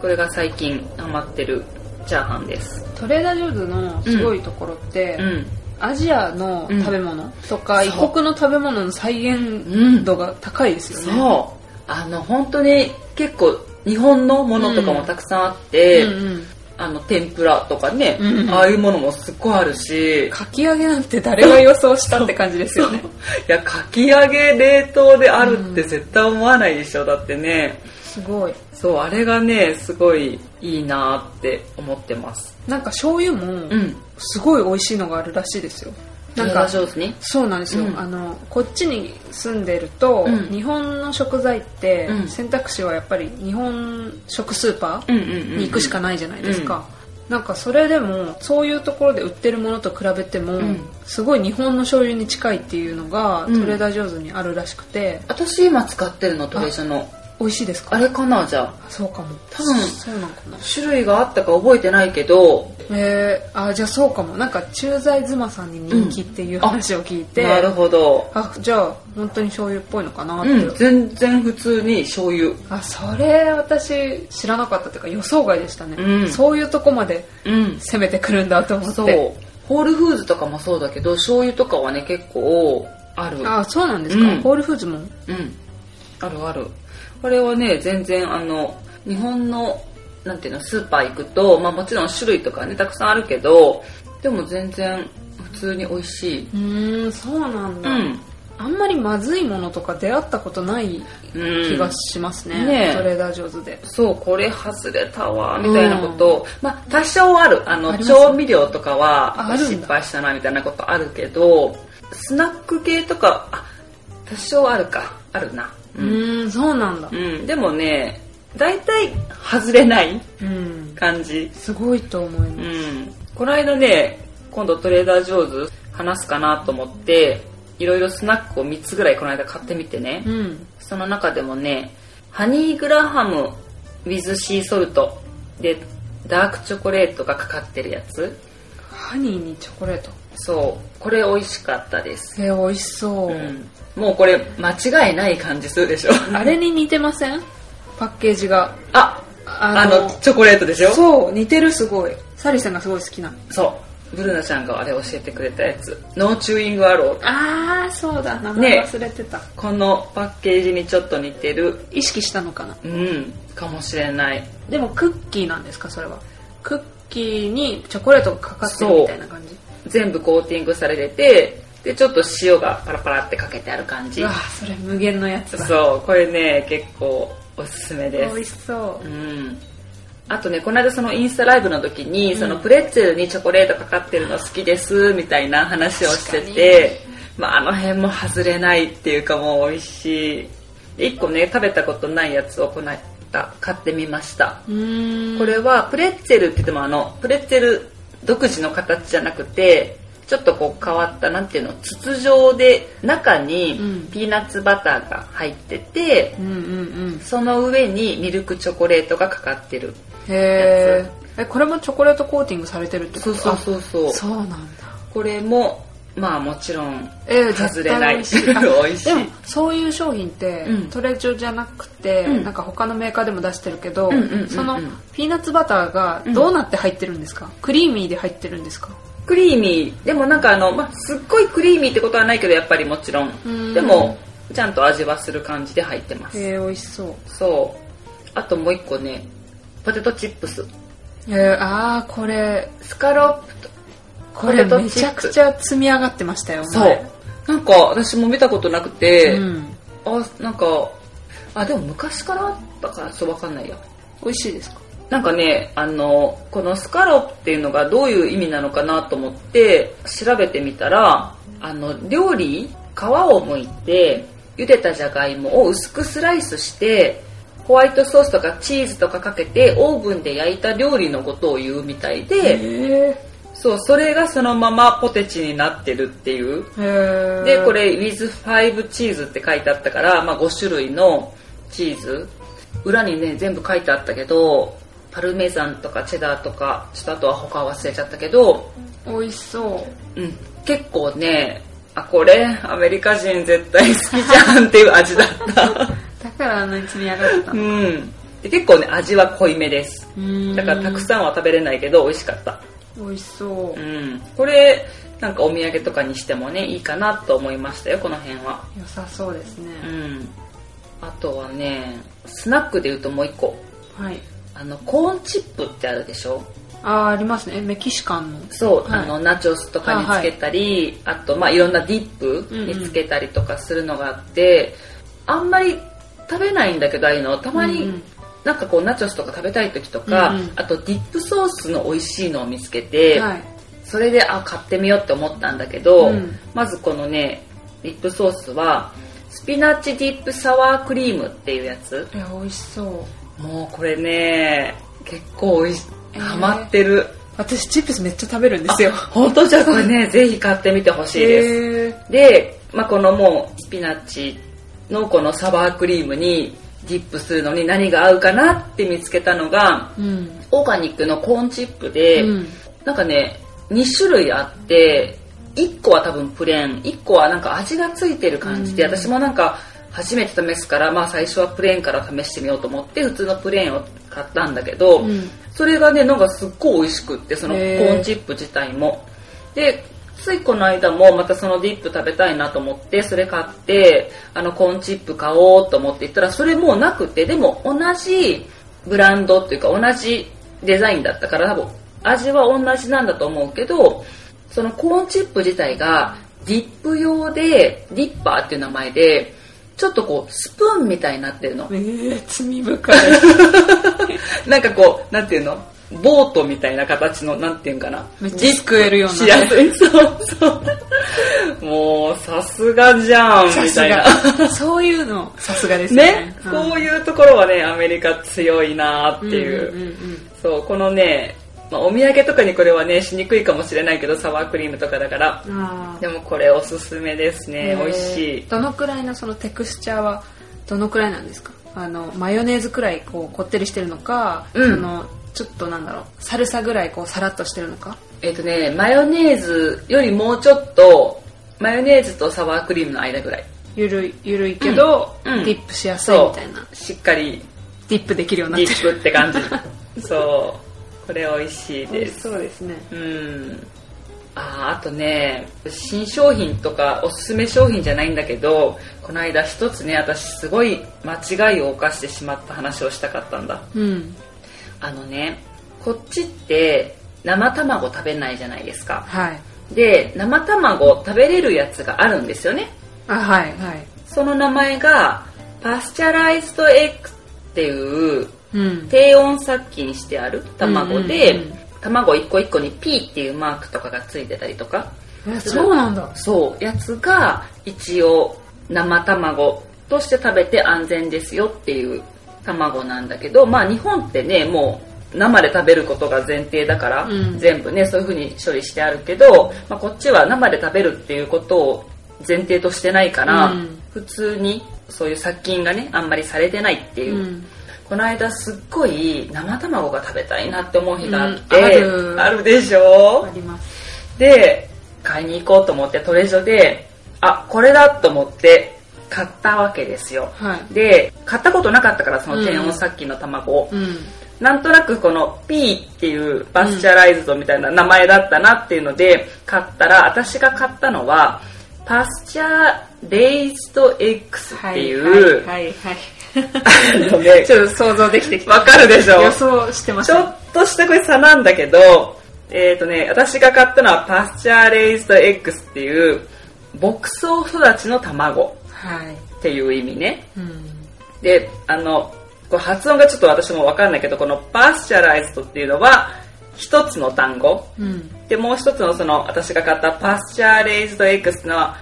これが最近ハマってるチャーハンです。トレーダージョーズのすごいところって、うん、うんアジアの食べ物とか、異国の食べ物の再現度が高いですよね、そう。あの本当に結構日本のものとかもたくさんあって、うんうん。あの天ぷらとかね、うんうん、ああいうものもすっごいあるし。かき揚げなんて誰が予想したって感じですよね。いやかき揚げ冷凍であるって絶対思わないでしょ、だってねすごい。そうあれがねすごいいいなって思ってます。なんか醤油もすごい美味しいのがあるらしいですよ、なんかそうなんですよ、うん、あのこっちに住んでると、うん、日本の食材って選択肢はやっぱり日本食スーパーに行くしかないじゃないですか、なんかそれでもそういうところで売ってるものと比べても、うん、すごい日本の醤油に近いっていうのが、トレーダー上手にあるらしくて。私今使ってるのトレーダーの美味しいですか？あれかなじゃあ。そうかも。多分そうなんかな。種類があったか覚えてないけど。えー、あじゃあそうかも。なんか駐在妻さんに人気っていう話を聞いて、うん、なるほど。あじゃあ本当に醤油っぽいのかなって、うん、全然普通に醤油。あそれ私知らなかったっていうか予想外でしたね、うん、そういうとこまで攻めてくるんだと思って、そう。ホールフーズとかもそうだけど醤油とかはね結構ある。あそうなんですか、うん、ホールフーズもうん。あるあるこれはね全然あの日本のなんていうのスーパー行くと、まあ、もちろん種類とかねたくさんあるけどでも全然普通に美味しい。うんそうなんだ、うん、あんまりまずいものとか出会ったことない気がしますね,、うん、ねトレーダー上手で。そうこれ外れたわみたいなこと、うん、まあ多少ある。あの調味料とかは失敗したなみたいなことあるけどスナック系とかあ多少あるか。あるなうんそうなんだ、うん、でもね大体外れない感じ、すごいと思います、うん、この間ね今度トレーダー上手話すかなと思っていろいろスナックを3つぐらいこの間買ってみてね、うん、その中でもねHoney Graham with Sea Salt でダークチョコレートがかかってるやつ。ハニーにチョコレート？そう。これ美味しかったです。え美味しそう、うん、もうこれ間違いない感じするでしょ。あれに似てません？パッケージが。ああのチョコレートでしょ？そう似てるすごい。サリーさんがすごい好きな。そう。ブルーナちゃんがあれ教えてくれたやつ。 No Chewing Allowedああそうだ。名前忘れてた、ね、このパッケージにちょっと似てる。意識したのかな？うんかもしれない。でもクッキーなんですか？それは。クッキーにチョコレートがかかってるみたいな感じ。全部コーティングされててでちょっと塩がパラパラってかけてある感じ。わそれ無限のやつだ。そうこれね結構おすすめです。美味しそう、うん、あとねこの間そのインスタライブの時に、うん、そのプレッツェルにチョコレートかかってるの好きですみたいな話をしてて、まあ、あの辺も外れないっていうかもう美味しい。1個ね食べたことないやつをこの間買ってみました。これはプレッツェルって言ってもあのプレッツェル独自の形じゃなくてちょっとこう変わったなんていうの筒状で中にピーナッツバターが入ってて、うんうんうん、その上にミルクチョコレートがかかってるへえこれもチョコレートコーティングされてるってこと？そうそうそうそう。なんだ。これもまあもちろん外れない。し、えー、美味しい。でもそういう商品って、うん、トレジョじゃなくて、うん、なんか他のメーカーでも出してるけど、うんうんうんうん、そのピーナッツバターがどうなって入ってるんですか、クリーミーで入ってるんですか？クリーミー。でもなんかあの、まあ、すっごいクリーミーってことはないけどやっぱりもちろん。でもちゃんと味はする感じで入ってます。へえ美味しそう。そう。あともう一個ねポテトチップス。えー、ああこれスカロップとこれめちゃくちゃ積み上がってましたよそう。なんか私も見たことなくて、うん、あなんかあでも昔からあったからそう分かんないや美味しいですか？なんかねあのこのスカロップっていうのがどういう意味なのかなと思って調べてみたらあの料理皮を剥いて茹でたじゃがいもを薄くスライスしてホワイトソースとかチーズとかかけてオーブンで焼いた料理のことを言うみたいでそうそれがそのままポテチになってるっていう。でこれ with5 チーズって書いてあったから、まあ、5種類のチーズ。裏にね全部書いてあったけどパルメザンとかチェダーとかちょっとあとは他忘れちゃったけど美味しそう。うん。結構ねあこれアメリカ人絶対好きじゃんっていう味だった。だからあの積み上がったうん。で結構ね味は濃いめです。だからたくさんは食べれないけど美味しかった。美味しそう、うん、これなんかお土産とかにしてもねいいかなと思いましたよこの辺は。良さそうですね。うん。あとはねスナックでいうともう一個。はいあのコーンチップってあるでしょ？あありますね。メキシカンの。そう、はい、あのナチョスとかにつけたりあはい、あとまあいろんなディップにつけたりとかするのがあって、うんうん、あんまり食べないんだけどああいうのたまに、なんかこうナチョスとか食べたい時とか、うんうん、あとディップソースの美味しいのを見つけて、はい、それであ買ってみようって思ったんだけど、うん、まずこのねディップソースは spinach dip sour cream っていうやつ。いや美味しそうもうこれね結構おいしハマってる、私チップスめっちゃ食べるんですよ。本当？じゃあこれね ぜひ買ってみてほしいです。で、まあ、このもう spinachのこのサワークリームにディップするのに何が合うかなって見つけたのが、うん、オーガニックのコーンチップで、うん、なんかね2種類あって1個は多分プレーン1個はなんか味がついてる感じで、うん、私もなんか初めて試すから、まあ、最初はプレーンから試してみようと思って普通のプレーンを買ったんだけど、うん、それがねなんかすっごい美味しくってそのコーンチップ自体も。でついこの間もまたそのディップ食べたいなと思ってそれ買ってあのコーンチップ買おうと思って行ったらそれもうなくてでも同じブランドっていうか同じデザインだったから多分味は同じなんだと思うけどそのコーンチップ自体がディップ用でディッパーっていう名前でちょっとこうスプーンみたいになってるの。えー、罪深い。なんかこうなんていうの？ボートみたいな形のなんていうんかな。めっちゃ救えるような、しやすいそうそう。もうさすがじゃんみたいな。そういうの。さすがですね。ね、うん、こういうところはねアメリカ強いなっていう,、うんうんうんうん、そうこのねまあ、お土産とかにこれはねしにくいかもしれないけどサワークリームとかだから。でもこれおすすめですね。美味しい。どのくらいのそのテクスチャーはどのくらいなんですか？あのマヨネーズくらいこうこってりしてるのか、うん、そのちょっとなんだろうサルサぐらいこうサラッとしてるのか？えっ、ー、とねマヨネーズよりもうちょっとマヨネーズとサワークリームの間ぐらい。ゆるいゆるいけど、うん、ディップしやすいみたいな。しっかりディップできるようになってる。ディップって感じ。そうこれ美味しいです。そうですね。うん。ああとね新商品とかおすすめ商品じゃないんだけどこの間一つね私すごい間違いを犯してしまった話をしたかったんだ、うん、あのねこっちって生卵食べないじゃないですか。はい。で生卵食べれるやつがあるんですよね。あはいはい。その名前がパスチャライズドエッグっていううん、低温殺菌してある卵で、卵一個一個に P っていうマークとかがついてたりとか。そうなんだ。そうやつが一応生卵として食べて安全ですよっていう卵なんだけどまあ日本ってねもう生で食べることが前提だから、うん、全部ねそういう風に処理してあるけど、まあ、こっちは生で食べるっていうことを前提としてないから、うん、普通にそういう殺菌がねあんまりされてないっていうこの間すっごい生卵が食べたいなって思う日があって、うん、あるでしょ？あります。で買いに行こうと思ってトレジョであこれだと思って買ったわけですよ、はい、で買ったことなかったからその低温殺菌の卵を、うん、なんとなくこの P っていうパスチャライズドみたいな名前だったなっていうので買ったら私が買ったのはパスチャレイズド X っていう、はいはいはいはいのね、ちょっと想像できてきた。わかるでしょ？予想してました。ちょっとしたこれ差なんだけど、えっ、ー、とね、私が買ったのはパスチャーレイズド X っていう牧草育ちの卵っていう意味ね。はいうん、で、あの、これ発音がちょっと私もわかんないけど、このパスチャライズドっていうのは一つの単語。うん、で、もう一つのその私が買ったパスチャーレイズド X っていうのは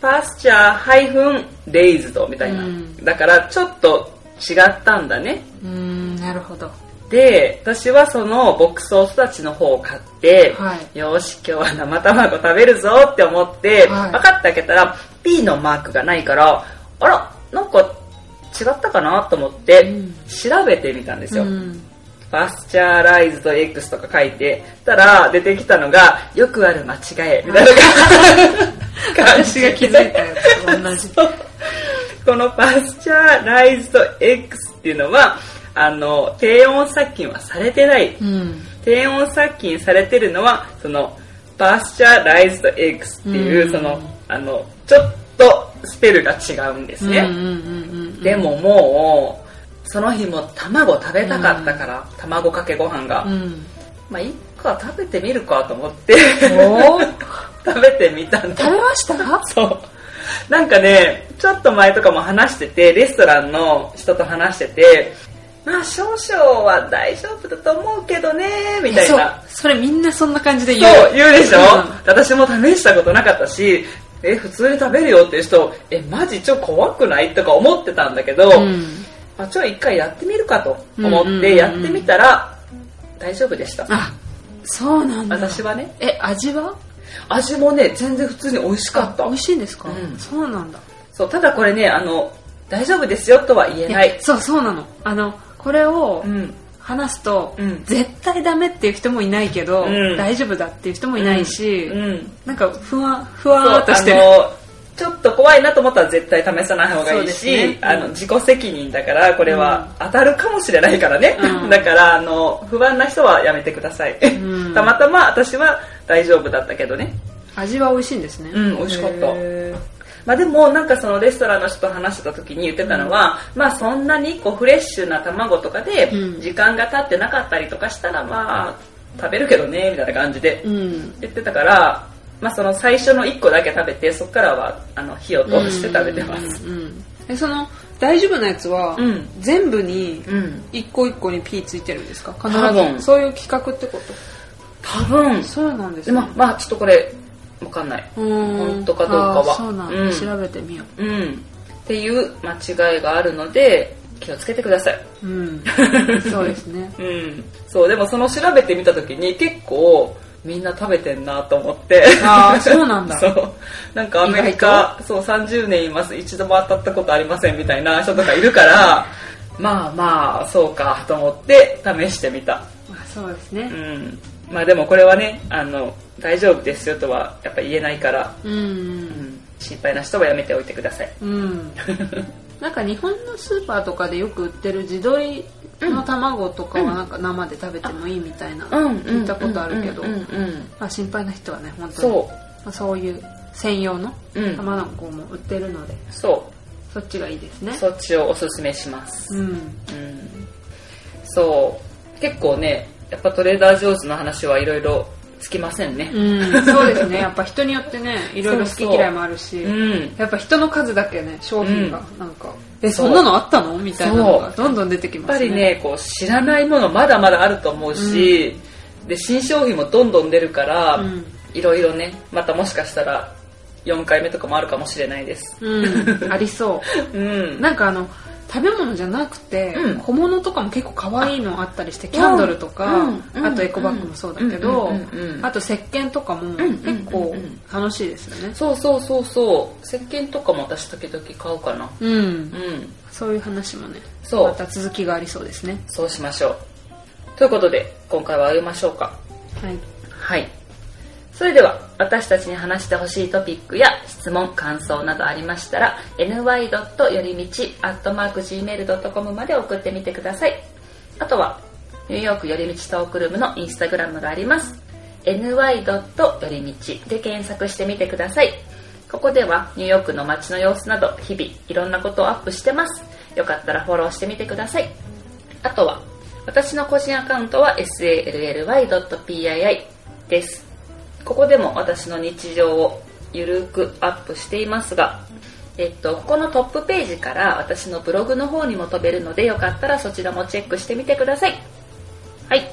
パスチャーハイフンレイズドみたいな、うん、だからちょっと違ったんだね。うんなるほど。で私はその牧草育ちの方を買って、はい、よし今日は生卵食べるぞって思って、はい、パカッて開けたら P のマークがないからあらなんか違ったかなと思って、調べてみたんですよ、うんパスチャーライズド X とか書いてたら出てきたのがよくある間違えみたいな私が気づいたよ。同じ。このパスチャーライズド X っていうのはあの低温殺菌はされてない、うん、低温殺菌されてるのはそのパスチャーライズド X っていう、うん、そのあのちょっとスペルが違うんですね、でももうその日も卵食べたかったから、うん、卵かけご飯が、まあいっか食べてみるかと思って。食べてみたんだ。食べました？そう。なんかねちょっと前とかも話しててレストランの人と話しててまあ少々は大丈夫だと思うけどねみたいな。それみんなそんな感じで言う。そう言うでしょ、うん、私も試したことなかったしえ普通に食べるよっていう人えマジちょ怖くない？とか思ってたんだけど、うん、あちょ一回やってみるかと思ってやってみたら大丈夫でした。あそうなんだ。私はね。え味は？味もね全然普通に美味しかった。美味しいんですか、うん、そうなんだ。そうただこれねあの大丈夫ですよとは言えない。そうそうなの。あのこれを話すと、うん、絶対ダメっていう人もいないけど、うん、大丈夫だっていう人もいないし、うん、なんかふわふわっとしてるちょっと怖いなと思ったら絶対試さない方がいいし、ね、あの自己責任だからこれは当たるかもしれないからね、だからあの不安な人はやめてください、たまたま私は大丈夫だったけどね。味は美味しいんですね。うん美味しかった。まあでもなんかそのレストランの人と話してた時に言ってたのは、うん、まあそんなにこうフレッシュな卵とかで時間が経ってなかったりとかしたらまあ食べるけどねみたいな感じで言ってたから、まあその最初の1個だけ食べてそこからはあの火を通して食べてます、うんうんうん、えその大丈夫なやつは、全部に一個一個にピーついてるんですか？必ず。そういう企画ってこと？多分。そうなんですね。まあちょっとこれわかんない。本当かどうかは。そうなんうん、調べてみよう、うん、っていう間違いがあるので気をつけてください、うん、そうですね、うん、そうでもその調べてみた時に結構みんな食べてんなと思って。ああそうなんだ。そう。なんかアメリカそう30年います。一度も当たったことありませんみたいな人とかいるから まあ。まあそうかと思って試してみた。まあそうですね。うん。まあでもこれはねあの大丈夫ですよとはやっぱ言えないから、うん、うん、心配な人はやめておいてください、うん、なんか日本のスーパーとかでよく売ってる地鶏の卵とかはなんか生で食べてもいいみたいな聞いたことあるけど。心配な人はね本当に。そう,、まあ、そういう専用の卵も売ってるので、そう。そっちがいいですね。そっちをおすすめします。うん、うん、そう。結構ねやっぱトレーダー上手の話はいろいろつきませんね、うん、そうですね。やっぱ人によってねいろいろ好き嫌いもあるし、うん、やっぱ人の数だけね商品がなんか、うん、えそんなのあったの？みたいなのがどんどん出てきますね。やっぱりねこう知らないものまだまだあると思うし、で新商品もどんどん出るからいろいろねまたもしかしたら4回目とかもあるかもしれないです、うん、ありそう、うん、なんかあの食べ物じゃなくて、うん、小物とかも結構可愛いのあったりしてキャンドルとか、うん、あとエコバッグもそうだけど、あと石鹸とかも結構楽しいですよね、そうそうそうそう石鹸とかも私時々買うかなうん、うん、そういう話もねそうまた続きがありそうですねそうしましょうということで今回は会いましょうかはいはいそれでは私たちに話してほしいトピックや質問感想などありましたら ny. よりみち .gmail.com まで送ってみてくださいあとはニューヨークよりみちトークルームのインスタグラムがあります ny. よりみちで検索してみてくださいここではニューヨークの街の様子など日々いろんなことをアップしてますよかったらフォローしてみてくださいあとは私の個人アカウントは sally.pii ですここでも私の日常をゆるくアップしていますが、えっと、ここのトップページから私のブログの方にも飛べるのでよかったらそちらもチェックしてみてください。はい。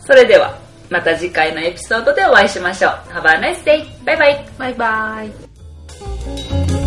それでは、また次回のエピソードでお会いしましょう。Have a nice day! バイバイバイバイ